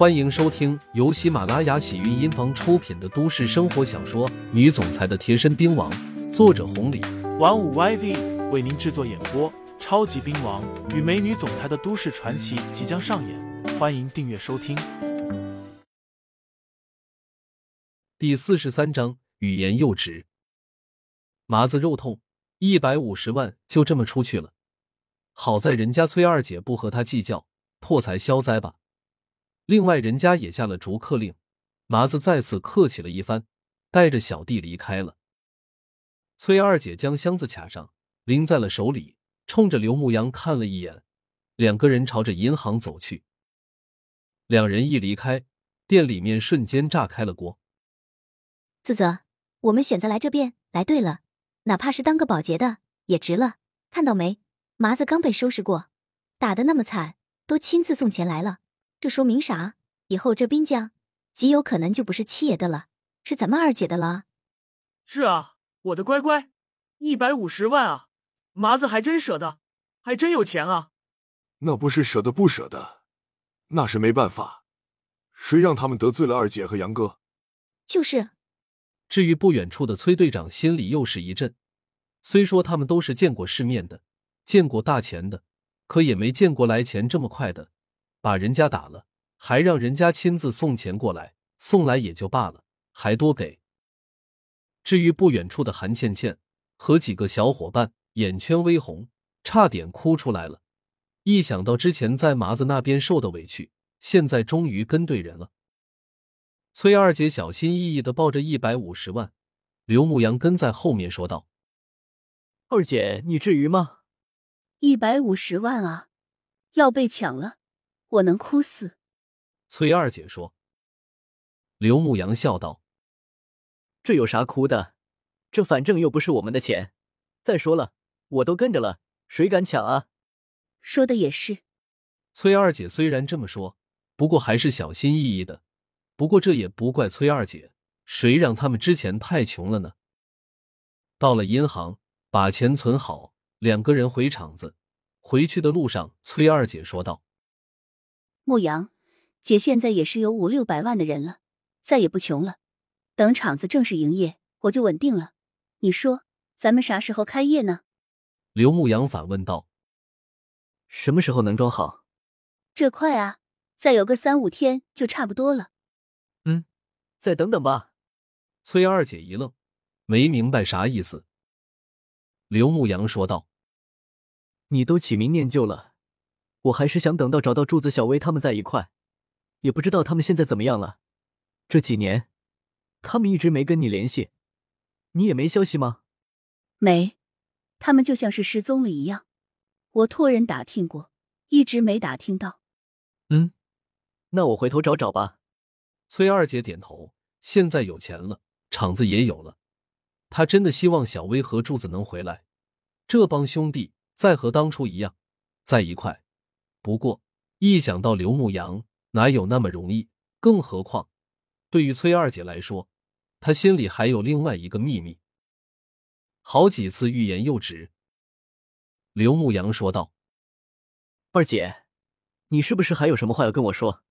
欢迎收听由喜马拉雅喜韵音房出品的都市生活小说《女总裁的贴身兵王》，作者红礼，玩五 YV 为您制作演播。超级兵王与美女总裁的都市传奇即将上演，欢迎订阅收听。第四十三章，语言幼稚。麻子肉痛，一百五十万就这么出去了。好在人家崔二姐不和他计较，破财消灾吧。另外，人家也下了逐客令，麻子再次客气了一番，带着小弟离开了。崔二姐将箱子卡上，拎在了手里。冲着刘牧阳看了一眼，两个人朝着银行走去。两人一离开，店里面瞬间炸开了锅。自责，我们选择来这边来对了，哪怕是当个保洁的也值了。看到没？麻子刚被收拾过，打的那么惨，都亲自送钱来了。这说明啥？以后这滨江极有可能就不是七爷的了，是咱们二姐的了。是啊，我的乖乖，一百五十万啊！麻子还真舍得，还真有钱啊！那不是舍得不舍得，那是没办法。谁让他们得罪了二姐和杨哥？就是。至于不远处的崔队长，心里又是一震。虽说他们都是见过世面的，见过大钱的，可也没见过来钱这么快的。把人家打了，还让人家亲自送钱过来，送来也就罢了，还多给。至于不远处的韩倩倩和几个小伙伴。眼圈微红，差点哭出来了。一想到之前在麻子那边受的委屈，现在终于跟对人了。崔二姐小心翼翼的抱着一百五十万，刘牧阳跟在后面说道：“二姐，你至于吗？一百五十万啊，要被抢了，我能哭死。”崔二姐说。刘牧阳笑道：“这有啥哭的？这反正又不是我们的钱。再说了。”我都跟着了，谁敢抢啊？说的也是。崔二姐虽然这么说，不过还是小心翼翼的。不过这也不怪崔二姐，谁让他们之前太穷了呢？到了银行，把钱存好，两个人回厂子。回去的路上，崔二姐说道：“牧阳，姐现在也是有五六百万的人了，再也不穷了。等厂子正式营业，我就稳定了。你说，咱们啥时候开业呢？”刘牧阳反问道：“什么时候能装好？这快啊，再有个三五天就差不多了。”“嗯，再等等吧。”崔二姐一愣，没明白啥意思。刘牧阳说道：“你都起名念旧了，我还是想等到找到柱子、小薇他们在一块。也不知道他们现在怎么样了。这几年，他们一直没跟你联系，你也没消息吗？”“没。”他们就像是失踪了一样，我托人打听过，一直没打听到。嗯，那我回头找找吧。崔二姐点头。现在有钱了，厂子也有了，她真的希望小薇和柱子能回来，这帮兄弟再和当初一样在一块。不过一想到刘牧阳，哪有那么容易？更何况对于崔二姐来说，她心里还有另外一个秘密。好几次欲言又止，刘牧阳说道：“二姐，你是不是还有什么话要跟我说？”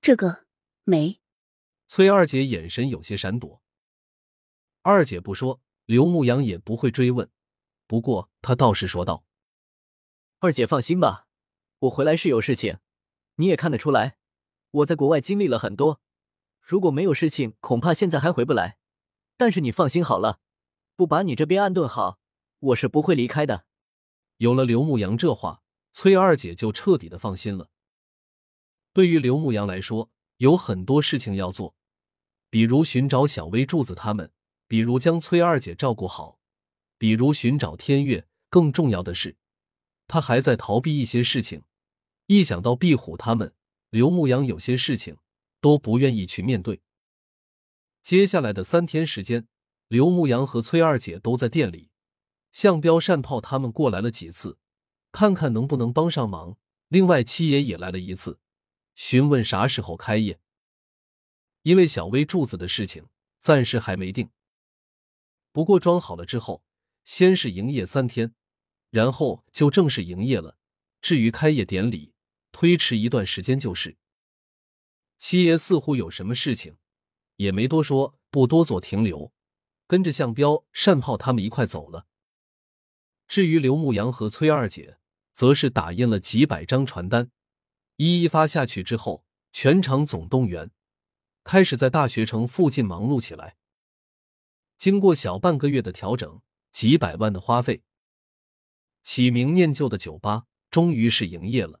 这个没。崔二姐眼神有些闪躲。二姐不说，刘牧阳也不会追问。不过他倒是说道：“二姐放心吧，我回来是有事情。你也看得出来，我在国外经历了很多。如果没有事情，恐怕现在还回不来。但是你放心好了。”不把你这边安顿好，我是不会离开的。有了刘牧阳这话，崔二姐就彻底的放心了。对于刘牧阳来说，有很多事情要做，比如寻找小薇、柱子他们，比如将崔二姐照顾好，比如寻找天月。更重要的是，他还在逃避一些事情。一想到壁虎他们，刘牧阳有些事情都不愿意去面对。接下来的三天时间。刘牧阳和崔二姐都在店里，向彪、善炮他们过来了几次，看看能不能帮上忙。另外，七爷也来了一次，询问啥时候开业。因为小薇柱子的事情暂时还没定，不过装好了之后，先是营业三天，然后就正式营业了。至于开业典礼，推迟一段时间就是。七爷似乎有什么事情，也没多说，不多做停留，跟着向彪、单炮他们一块走了。至于刘牧阳和崔二姐，则是打印了几百张传单，一一发下去之后，全场总动员，开始在大学城附近忙碌起来。经过小半个月的调整，几百万的花费，起名念旧的酒吧终于是营业了。